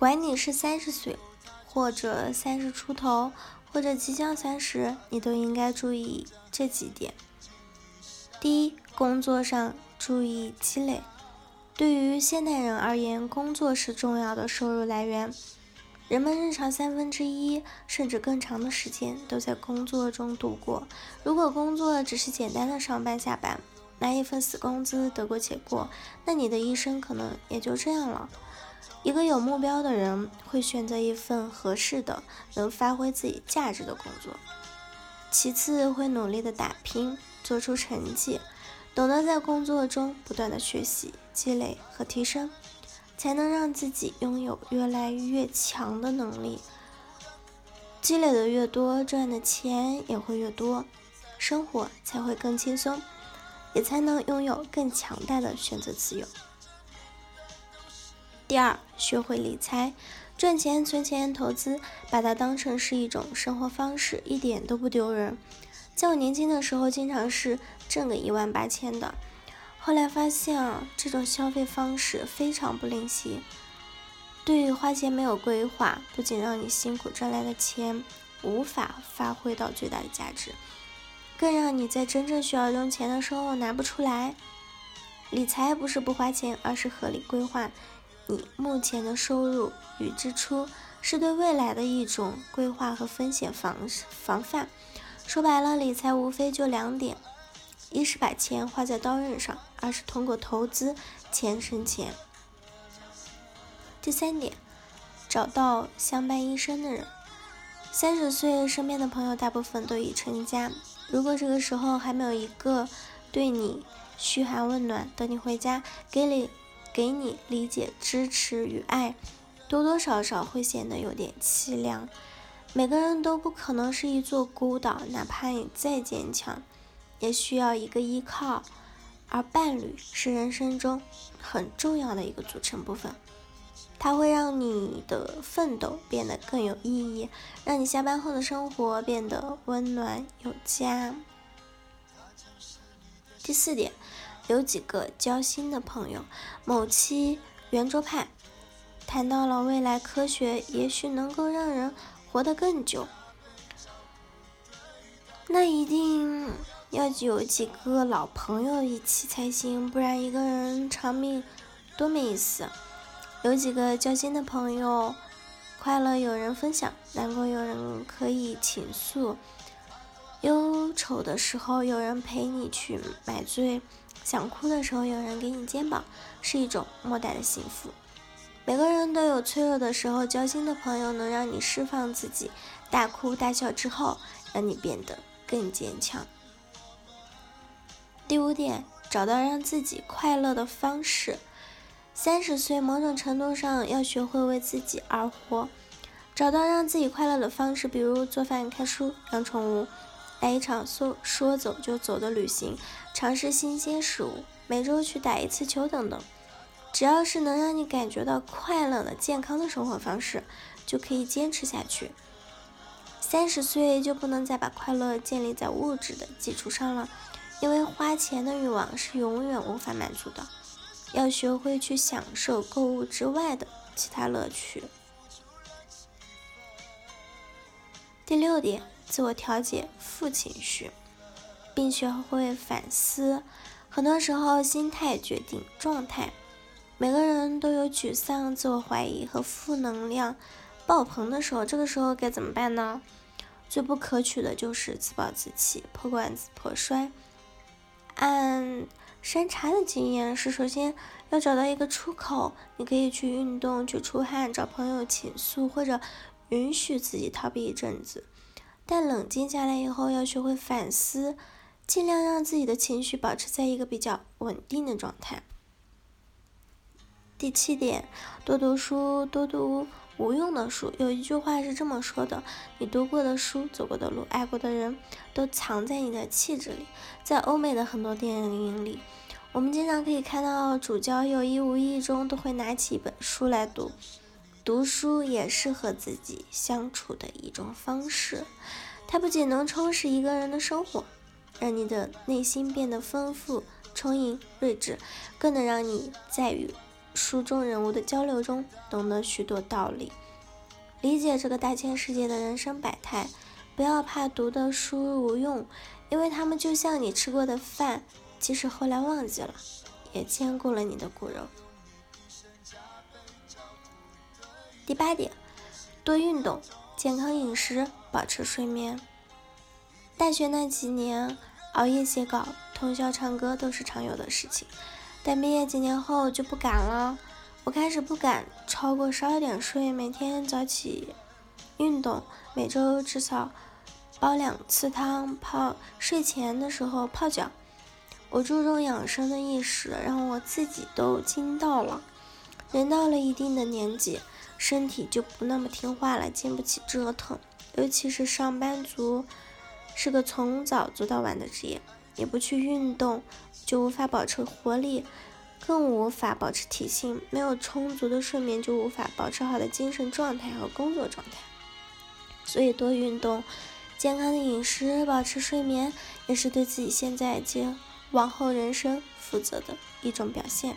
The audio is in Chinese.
管你是三十岁，或者三十出头，或者即将三十，你都应该注意这几点。第一，工作上注意积累。对于现代人而言，工作是重要的收入来源。人们日常三分之一甚至更长的时间都在工作中度过。如果工作只是简单的上班下班，拿一份死工资得过且过，那你的一生可能也就这样了。一个有目标的人会选择一份合适的、能发挥自己价值的工作。其次，会努力的打拼，做出成绩，懂得在工作中不断的学习、积累和提升。才能让自己拥有越来越强的能力，积累的越多，赚的钱也会越多，生活才会更轻松，也才能拥有更强大的选择自由。第二，学会理财，赚钱、存钱、投资，把它当成是一种生活方式，一点都不丢人。在我年轻的时候，经常是挣个一万八千的。后来发现啊，这种消费方式非常不灵犀。对于花钱没有规划，不仅让你辛苦赚来的钱无法发挥到最大的价值，更让你在真正需要用钱的时候拿不出来。理财不是不花钱，而是合理规划你目前的收入与支出，是对未来的一种规划和风险防防范。说白了，理财无非就两点。一是把钱花在刀刃上，二是通过投资钱生钱。第三点，找到相伴一生的人。三十岁，身边的朋友大部分都已成家。如果这个时候还没有一个对你嘘寒问暖，等你回家，给你给你理解、支持与爱，多多少少会显得有点凄凉。每个人都不可能是一座孤岛，哪怕你再坚强。也需要一个依靠，而伴侣是人生中很重要的一个组成部分，它会让你的奋斗变得更有意义，让你下班后的生活变得温暖有家。第四点，有几个交心的朋友。某期圆桌派谈到了未来科学也许能够让人活得更久，那一定。要有几个老朋友一起才行，不然一个人长命多没意思。有几个交心的朋友，快乐有人分享，难过有人可以倾诉，忧愁的时候有人陪你去买醉，想哭的时候有人给你肩膀，是一种莫大的幸福。每个人都有脆弱的时候，交心的朋友能让你释放自己，大哭大笑之后，让你变得更坚强。第五点，找到让自己快乐的方式。三十岁，某种程度上要学会为自己而活，找到让自己快乐的方式，比如做饭、看书、养宠物，来一场说说走就走的旅行，尝试新鲜事物，每周去打一次球等等。只要是能让你感觉到快乐的、健康的生活方式，就可以坚持下去。三十岁就不能再把快乐建立在物质的基础上了。因为花钱的欲望是永远无法满足的，要学会去享受购物之外的其他乐趣。第六点，自我调节负情绪，并学会反思。很多时候，心态决定状态。每个人都有沮丧、自我怀疑和负能量爆棚的时候，这个时候该怎么办呢？最不可取的就是自暴自弃、破罐子破摔。按山茶的经验是，首先要找到一个出口，你可以去运动、去出汗、找朋友倾诉，或者允许自己逃避一阵子。但冷静下来以后，要学会反思，尽量让自己的情绪保持在一个比较稳定的状态。第七点，多读书，多读。无用的书，有一句话是这么说的：你读过的书、走过的路、爱过的人，都藏在你的气质里。在欧美的很多电影里，我们经常可以看到主角有意无意中都会拿起一本书来读。读书也是和自己相处的一种方式，它不仅能充实一个人的生活，让你的内心变得丰富、充盈、睿智，更能让你在与。书中人物的交流中懂得许多道理，理解这个大千世界的人生百态。不要怕读的书无用，因为他们就像你吃过的饭，即使后来忘记了，也坚固了你的骨肉。第八点，多运动，健康饮食，保持睡眠。大学那几年，熬夜写稿、通宵唱歌都是常有的事情，但毕业几年后就不敢了。我开始不敢超过十二点睡，每天早起运动，每周至少。煲两次汤，泡睡前的时候泡脚。我注重养生的意识，让我自己都惊到了。人到了一定的年纪，身体就不那么听话了，经不起折腾。尤其是上班族，是个从早做到晚的职业，也不去运动，就无法保持活力，更无法保持体型。没有充足的睡眠，就无法保持好的精神状态和工作状态。所以多运动。健康的饮食，保持睡眠，也是对自己现在及往后人生负责的一种表现。